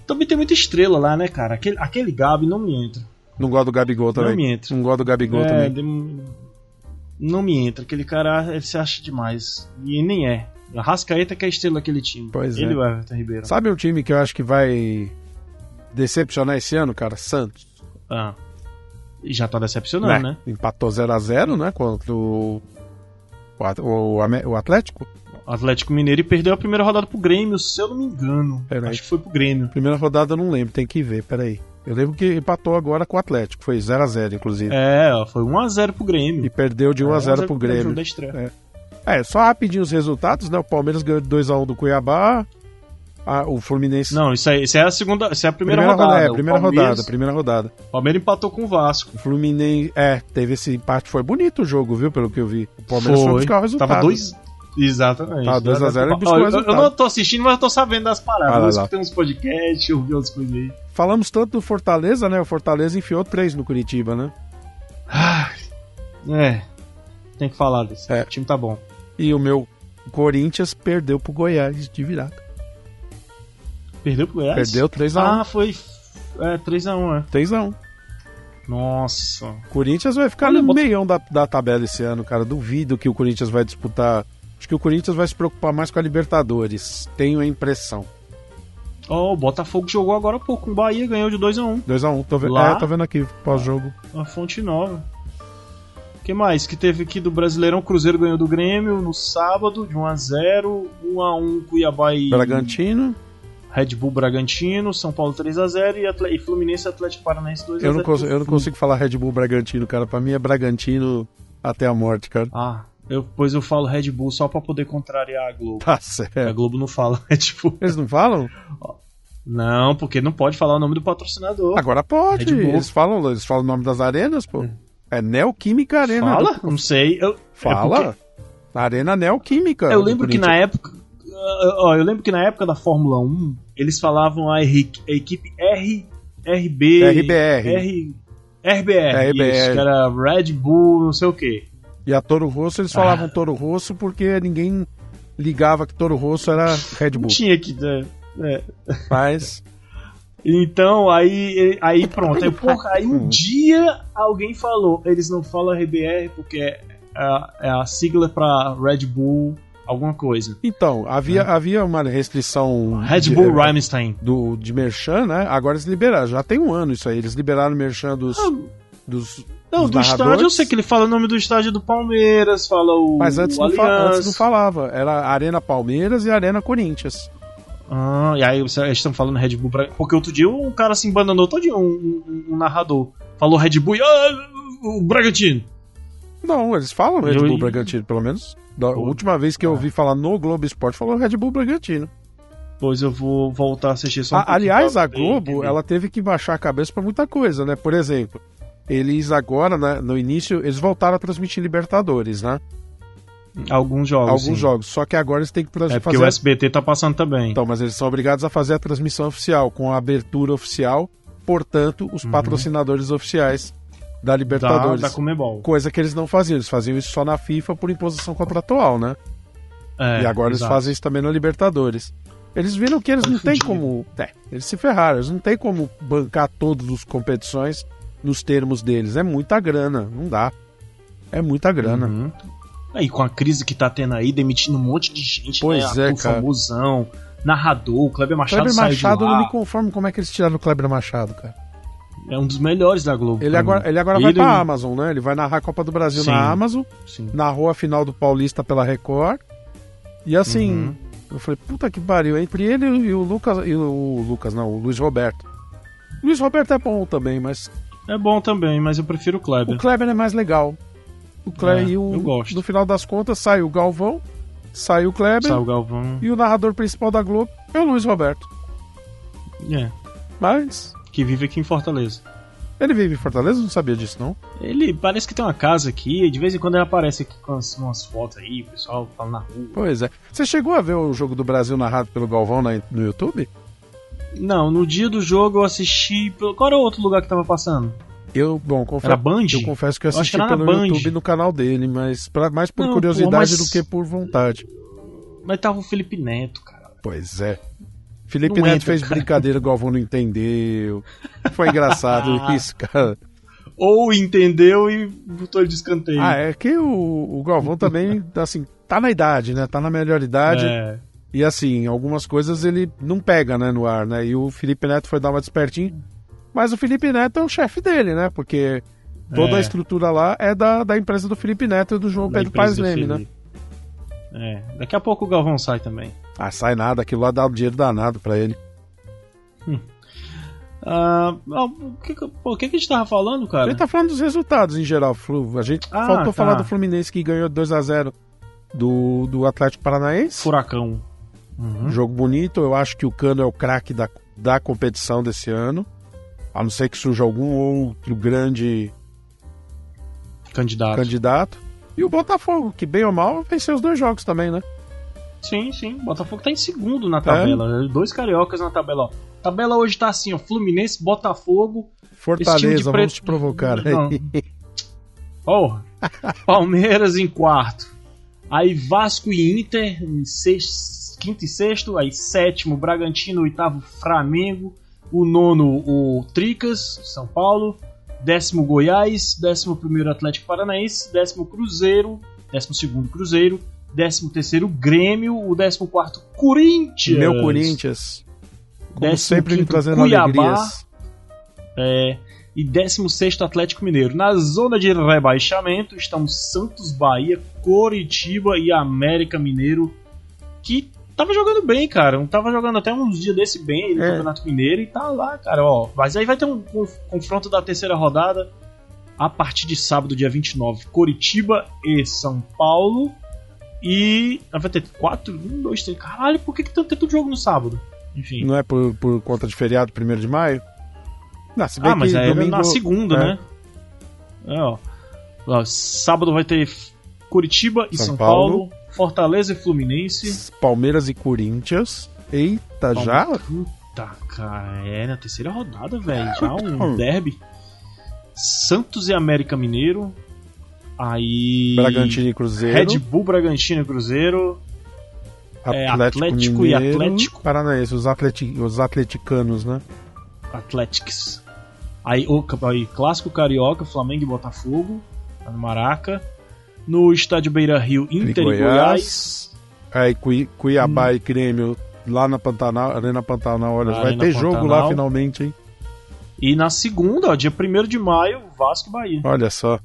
Também tem muita estrela lá, né, cara? Aquele, aquele Gabi não me entra. Não gosto do Gabigol também. Não me entra. Não gosto do Gabigol É, também. Não me entra. Aquele cara, ele se acha demais. E nem é. A Rascaeta que é a estrela daquele time. Pois ele é. e o Everton Ribeiro. Sabe um time que eu acho que vai decepcionar esse ano, cara? Santos. Ah. E já tá decepcionando, né? Empatou 0x0, né? Contra o, o, o, Atlético. Atlético Mineiro e perdeu a primeira rodada pro Grêmio, se eu não me engano. Pera aí. Acho que foi pro Grêmio. Primeira rodada eu não lembro, tem que ver, peraí. Eu lembro que empatou agora com o Atlético, foi 0x0, inclusive. É, foi 1x0 pro Grêmio. E perdeu de 1x0 pro jogo Grêmio. da estreia. É, só rapidinho os resultados, né? O Palmeiras ganhou de 2x1 do Cuiabá. a- o Fluminense. Não, isso aí, isso é a segunda, isso é a primeira, primeira rodada. É, primeira rodada, primeira rodada. O Palmeiras empatou com o Vasco. O Fluminense. É, teve esse empate, foi bonito o jogo, viu? Pelo que eu vi. O Palmeiras foi, buscar o resultado. Tava dois. Exatamente. Tava 2 a 0 e Ó, buscou o eu, eu não tô assistindo, mas eu tô sabendo das paradas. Ah, eu escutei uns podcasts, eu vi outras coisas aí. Falamos tanto do Fortaleza, né? O Fortaleza enfiou três no Curitiba, né? É. Tem que falar disso. É. O time tá bom. E o meu Corinthians perdeu pro Goiás de virada. Perdeu pro Goiás? Perdeu 3x1. Ah, foi. É, 3x1, é. 3x1. Nossa. Corinthians vai ficar Olha, no bota- meião da, da tabela esse ano, cara. Duvido que o Corinthians vai disputar. Acho que o Corinthians vai se preocupar mais com a Libertadores. Tenho a impressão. Ó, o Botafogo jogou agora há pouco com o Bahia, ganhou de 2x1. 2x1. Tô, ve Lá? é, tô vendo aqui pós-jogo. A fonte nova. O que mais? Que teve aqui do Brasileirão, Cruzeiro ganhou do Grêmio no sábado, de 1x0, 1x1 Cuiabá e Bragantino. Red Bull Bragantino, São Paulo 3x0 e, e Fluminense Atlético Paranaense 2x0. Eu não, consigo, eu não consigo falar Red Bull Bragantino, cara. Pra mim é Bragantino até a morte, cara. Ah, eu, pois eu falo Red Bull só pra poder contrariar a Globo. Tá A certo. Globo não fala *laughs* Red Bull. Eles não falam? Não, porque não pode falar o nome do patrocinador. Agora pode. Red Bull. Eles falam, eles falam o nome das arenas, pô. É Neoquímica Arena. Fala? do- Não sei. Eu, Fala. é porque- Arena Neoquímica. eu lembro que na época. ah, ó, eu lembro que na época da Fórmula 1, eles falavam a, R- a equipe R, RB. RBR. R, RBR. RBR. Isso, que era Red Bull, não sei o quê. E a Toro Rosso, eles falavam Toro Rosso porque ninguém ligava que Toro Rosso era Red Não Bull. tinha que. é, é. Mas, Então, aí, aí pronto. Aí, porra, aí um dia alguém falou, eles não falam RBR porque é a, é a sigla pra Red Bull alguma coisa. então, havia, havia uma restrição Red de, Bull Rhymstein. do, de merchan, né? Agora eles liberaram, já tem um ano isso aí. Eles liberaram o merchan dos, dos, Não, do estádio eu sei que ele fala o nome do estádio do Palmeiras, fala o. Mas antes o não, fa- antes não falava. Era Arena Palmeiras e Arena Corinthians. Ah, e aí vocês estão falando Red Bull. Bra- Porque outro dia um cara se embananou todo um, um, um narrador. Falou Red Bull e. Ah, o Bragantino. Não, eles falam Red Eu- Bull Bragantino, pelo menos. Da Pô. última vez que eu ouvi falar no Globo Esporte, falou Red Bull Bragantino. Pois eu vou voltar a assistir só um A- aliás, pra a Globo, ela teve que baixar a cabeça pra muita coisa, né? Por exemplo, eles agora, né, no início, eles voltaram a transmitir Libertadores, né? Alguns jogos. Alguns sim. jogos. Só que agora eles têm que trans- É porque fazer. o SBT tá passando também. Então, mas eles são obrigados a fazer a transmissão oficial, com a abertura oficial, portanto, os patrocinadores oficiais da da, Libertadores. da Comebol. Coisa que eles não faziam, eles faziam isso só na FIFA por imposição contratual, né? É, e agora eles exato. fazem isso também na Libertadores. Eles viram que eles não têm como. É, eles se ferraram, eles não têm como bancar todas as competições nos termos deles. É muita grana, não dá. É muita grana. Uhum. Aí com a crise que tá tendo aí, demitindo um monte de gente, Pois né? é, cara. famosão, narrador, o Kleber Machado Kleber Machado, eu não me conformo como é que eles tiraram o Kleber Machado, cara. É um dos melhores da Globo. Ele agora, mim. ele agora vai Ele- pra Amazon, né? Ele vai narrar a Copa do Brasil Sim. na Amazon, Sim. narrou a final do Paulista pela Record. E assim, Uhum. eu falei, puta que pariu, entre ele e o Lucas. E o Lucas, não, o Luiz Roberto. O Luiz Roberto é bom também, mas É bom também, mas eu prefiro o Kleber. O Kleber é mais legal. O Kleber É, e o, eu gosto. No final das contas, sai o Galvão, sai o Kleber Sai o Galvão. e o narrador principal da Globo é o Luiz Roberto. É, Mas que vive aqui em Fortaleza. ele vive em Fortaleza, não sabia disso, não. Ele parece que tem uma casa aqui, e de vez em quando ele aparece aqui com as- umas fotos aí, o pessoal fala na rua. Pois é. Você chegou a ver o jogo do Brasil narrado pelo Galvão na- no YouTube? Não, no dia do jogo eu assisti. Qual era o outro lugar que tava passando? Eu, bom, confesso. Era Band? Eu confesso que eu Eu assisti na pelo Band. YouTube no canal dele, mas pra, mais por Não, curiosidade pô, mas- do que por vontade. Mas tava o Felipe Neto, cara. Pois é. Felipe Não Neto entra, fez cara. brincadeira, o Galvão não entendeu. Foi engraçado *laughs* *laughs* isso, cara. Ou entendeu e botou de escanteio. Ah, é que o, o Galvão também, assim, tá na idade, né? Tá na melhor idade. É. E assim, algumas coisas ele não pega, né, no ar, né? E o Felipe Neto foi dar uma despertinho. Mas o Felipe Neto é o chefe dele, né? Porque toda É. a estrutura lá é da, da empresa do Felipe Neto e do João da Pedro Paes Leme, né? É, daqui a pouco o Galvão sai também. Ah, sai nada, aquilo lá dá um dinheiro danado pra ele. Ah, ah, o que, o que, a gente tava falando, A cara? gente tá falando dos resultados em geral. A gente Ah, faltou tá. falar do Fluminense que ganhou 2 a 0 do, do Atlético Paranaense. Furacão. Uhum. Jogo bonito, eu acho que o Cano é o craque da, da competição desse ano. A não ser que surja algum outro grande Candidato. candidato. E o Botafogo, que bem ou mal venceu os dois jogos também, né? Sim, sim. Botafogo tá em segundo na tabela. Dois cariocas na tabela, ó. A tabela hoje tá assim, ó. Fluminense, Botafogo. Fortaleza, vamos preto- te provocar. Não. Porra. *laughs* Palmeiras em quarto. Aí Vasco e Inter em sexto, quinto e sexto. Aí sétimo, Bragantino, oitavo, Flamengo. O nono, o Tricas, São Paulo. Décimo, Goiás. Décimo primeiro, Atlético Paranaense. Décimo, Cruzeiro. Décimo segundo, Cruzeiro. Décimo terceiro, Grêmio. O décimo quarto, Corinthians. Meu Corinthians. Como Décimo sempre quinto, trazendo Cuiabá. alegrias. É, e 16 Atlético Mineiro. Na zona de rebaixamento estão Santos, Bahia, Coritiba e América Mineiro, que tava jogando bem, cara. Tava jogando até uns dias desse bem no É. Campeonato Mineiro e tá lá, cara. Ó, mas aí vai ter um conf- confronto da terceira rodada a partir de sábado, dia 29. Coritiba e São Paulo. E. ah, Vai ter quatro? Um, dois, três. Caralho, por que, que tá tendo jogo no sábado? Enfim. Não é por, por conta de feriado, 1 de maio? Não, se bem Ah, mas que é domingo... na segunda, é. né? É, ó. Ó, Sábado vai ter Curitiba e São São, Paulo. Paulo. Fortaleza e Fluminense. Palmeiras e Corinthians. Eita, já? Puta, cara, é na terceira rodada, velho. Já um derby. Santos e América Mineiro. Aí. Bragantino e Cruzeiro. Red Bull, Bragantino e Cruzeiro. é, Atlético e Mineiro, Atlético. Paranaense, os, atleti os atleticanos, né? Athletics. Aí, o, aí Clássico Carioca, Flamengo e Botafogo. Tá no Maraca. No estádio Beira Rio, Inter e Goiás. Aí Cui- Cuiabá Hum. e Grêmio lá na Pantanal, Arena Pantanal, olha, Na vai Arena ter jogo lá Pantanal. finalmente, hein? E na segunda, ó, dia 1 de maio, Vasco e Bahia. Olha só.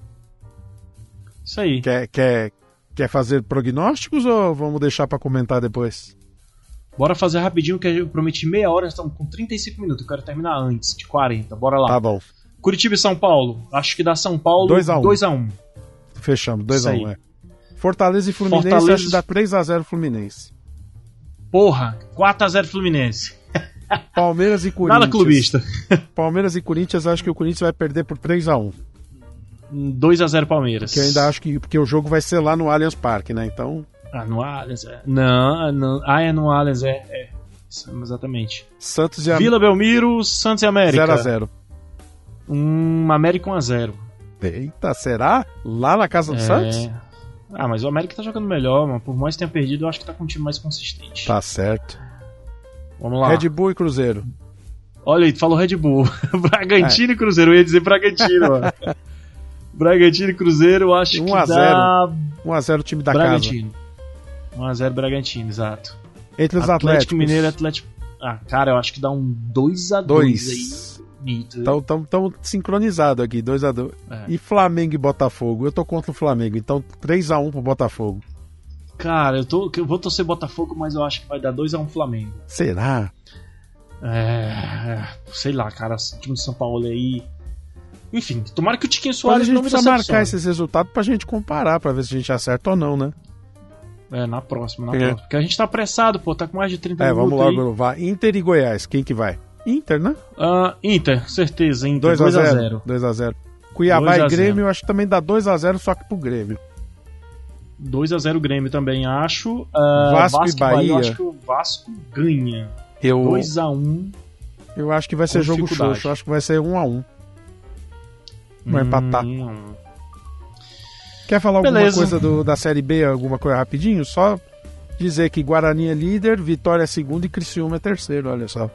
Isso aí. Quer, quer, quer fazer prognósticos ou vamos deixar pra comentar depois? Bora fazer rapidinho, que eu prometi meia hora, estamos com 35 minutos. Eu quero terminar antes de 40. Bora lá. Tá bom, Curitiba e São Paulo. Acho que dá São Paulo 2 a 1. 2x1. Fechamos, 2x1, Isso aí. um, é. Fortaleza e Fluminense, Fortaleza- acho que dá 3x0 Fluminense. Porra, 4x0 Fluminense. *laughs* *laughs* *laughs* Palmeiras e Corinthians. Nada clubista. Palmeiras e Corinthians, acho que o Corinthians vai perder por 3x1. 2x0 Palmeiras. Que eu ainda acho que. Porque o jogo vai ser lá no Allianz Parque, né? Então, Ah, no Allianz. é. Não, não. Ah, é no Allianz, é. é. Exatamente. Santos e Vila Belmiro, Santos e América. 0x0. Um América 1x0. Eita, será? Lá na casa do É. Santos? Ah, mas o América tá jogando melhor, mano. Por mais que tenha perdido, eu acho que tá com um time mais consistente. Tá certo. Vamos lá. Red Bull e Cruzeiro. Olha aí, tu falou Red Bull. É. *laughs* Bragantino e Cruzeiro. Eu ia dizer Bragantino, mano. *laughs* Bragantino e Cruzeiro, eu acho 1 que a dá 1x0 o time da Bragantino. 1x0 Bragantino, exato. casa. Entre os Atlético Atléticos. Mineiro e Atlético. Ah, cara, eu acho que dá um 2x2 aí. 2. Bonito. Então estamos sincronizados aqui, 2x2. É. E Flamengo e Botafogo? Eu tô contra o Flamengo, então 3x1 pro Botafogo. Cara, eu, tô, eu vou torcer Botafogo, mas eu acho que vai dar 2x1 Flamengo. Será? É. Sei lá, cara, esse time de São Paulo aí. Enfim, tomara que o Tiquinho a Soares gente não me precisa marcar decepcione. esses resultados pra gente comparar, pra ver se a gente acerta ou não, né? É, na próxima, na É. próxima. Porque a gente tá apressado, pô, tá com mais de 30 É, minutos. vamos aí. logo. Vai. Inter e Goiás, quem que vai? Inter, né? Ah, Inter, certeza, Inter. 2x0. 2x0. 2x0. Cuiabá 2 a e 0. Grêmio, eu acho que também dá 2x0, só que pro Grêmio. 2x0 Grêmio também, acho. Ah, Vasco e Eu Bahia. acho que o Vasco ganha. Eu, 2x1. eu acho que vai ser jogo xoxo, eu acho que vai ser 1x1. Vai empatar. Hum, Quer falar alguma Beleza. coisa do- da Série B, alguma coisa rapidinho? Só dizer que Guarani é líder, Vitória é segundo e Criciúma é terceiro, olha só.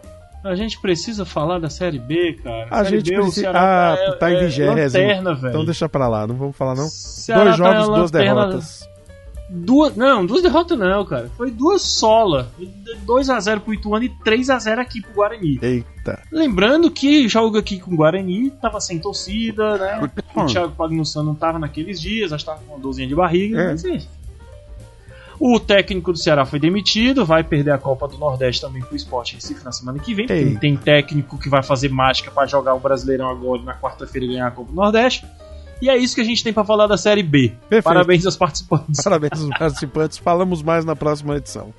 A gente precisa falar da Série B, cara. A Série gente B, o precisa- Ceará Ah, tá em vigésimo. velho. Então deixa pra lá, não vamos falar não. Ceará Dois tá jogos, em duas lanterna- derrotas. Duas, não, duas derrotas não, cara. Foi duas sola. 2x0 pro Ituano e 3x0 aqui pro Guarani. Eita. Lembrando que jogo aqui com o Guarani tava sem torcida, né? O Thiago Pagnussano não tava naqueles dias, acho que tava com uma dorzinha de barriga. É. Mas é. O técnico do Ceará foi demitido, vai perder a Copa do Nordeste também pro Sport Recife na semana que vem. não tem técnico que vai fazer mágica pra jogar o Brasileirão agora na quarta-feira e ganhar a Copa do Nordeste. E é isso que a gente tem pra falar da Série B. Perfeito. Parabéns aos participantes. Parabéns aos participantes. Falamos mais na próxima edição.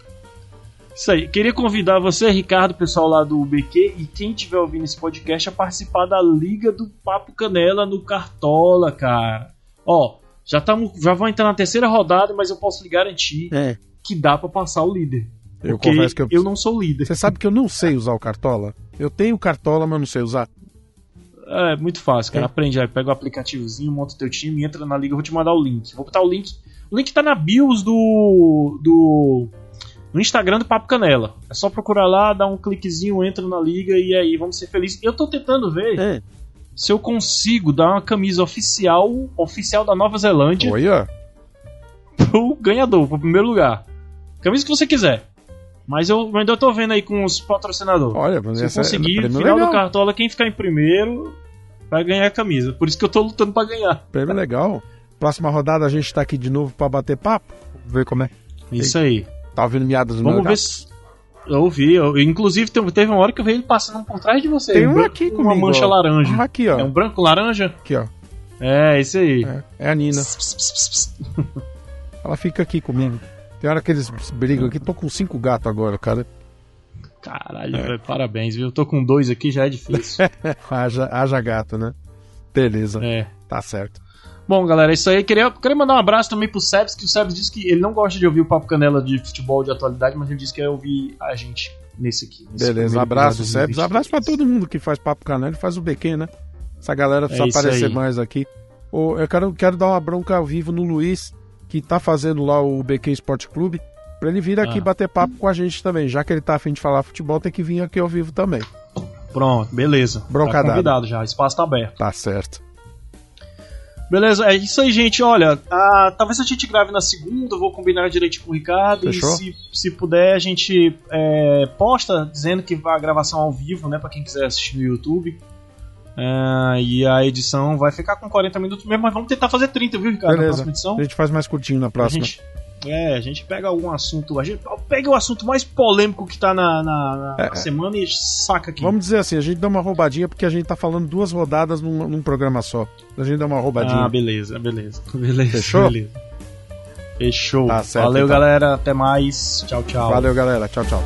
Isso aí. Queria convidar você, Ricardo, pessoal lá do BQ e quem estiver ouvindo esse podcast a participar da Liga do Papo Canela no Cartola, cara. Ó, já, tamo, já vão entrar na terceira rodada, mas eu posso lhe garantir É. que dá pra passar o líder. Eu Porque confesso que eu... eu não sou o líder. Você sabe que eu não sei usar o Cartola? Eu tenho Cartola, mas não sei usar. É muito fácil, cara. É. Aprende aí, pega o aplicativozinho, monta o teu time, entra na liga, eu vou te mandar o link. Vou botar o link. O link tá na bios do. do. no Instagram do Papo Canela. É só procurar lá, dar um cliquezinho, entra na liga e aí vamos ser felizes. Eu tô tentando ver É. se eu consigo dar uma camisa oficial, oficial da Nova Zelândia Olha. pro ganhador, pro primeiro lugar. Camisa que você quiser. Mas eu ainda tô vendo aí com os patrocinadores. Olha, mas Se eu essa conseguir, é final legal. do cartola, quem ficar em primeiro vai ganhar a camisa. Por isso que eu tô lutando pra ganhar. Prêmio legal. Próxima rodada a gente tá aqui de novo pra bater papo. Ver como é. Isso aí. Tá ouvindo miadas no Vamos meu ver gato? se. Eu ouvi. Eu... Inclusive, teve uma hora que eu vi ele passando por trás de você. Tem um branco aqui com uma mancha ó. laranja. Ah, Aqui, ó. É um branco laranja? Aqui, ó. É, esse aí. É, é a Nina. Ela fica aqui comigo. Tem hora que eles brigam aqui. Tô com cinco gatos agora, cara. Caralho, velho, parabéns, viu? Tô com dois aqui, já é difícil. *laughs* haja, haja gato, né? Beleza. é. Tá certo. Bom, galera, é isso aí. Queria, queria mandar um abraço também pro Sebs, que o Sebs disse que ele não gosta de ouvir o Papo Canela de futebol de atualidade, mas ele disse que ia ouvir a gente nesse aqui. nesse Beleza, abraço, Sebs. 2023. Abraço pra todo mundo que faz Papo Canela e faz o BQ, né? Essa galera precisa É aparecer aí. mais aqui. Ô, eu quero, quero dar uma bronca ao vivo no Luiz, que tá fazendo lá o BQ Esporte Clube, pra ele vir aqui Ah. bater papo com a gente também. Já que ele tá afim de falar futebol, tem que vir aqui ao vivo também. Pronto, beleza. Bronca tá convidado já, espaço tá aberto. Tá certo. Beleza, é isso aí, gente. Olha, ah, talvez a gente grave na segunda, vou combinar direitinho com o Ricardo. Fechou? E se, se puder, a gente é, posta dizendo que vai a gravação ao vivo, né? Pra quem quiser assistir no YouTube. Ah, e a edição vai ficar com 40 minutos mesmo, mas vamos tentar fazer 30, viu, Ricardo? Na Beleza. próxima edição. A gente faz mais curtinho na A próxima. gente, é, a gente pega algum assunto. A gente pega o assunto mais polêmico que tá na, na- na É, semana e saca aqui. Vamos dizer assim, a gente dá uma roubadinha porque a gente tá falando duas rodadas num, num programa só. A gente dá uma roubadinha. Ah, beleza, beleza. *laughs* Beleza. Fechou? Beleza. Fechou. Tá certo, Valeu, então. galera. Até mais. Tchau, tchau. Valeu, galera. Tchau, tchau.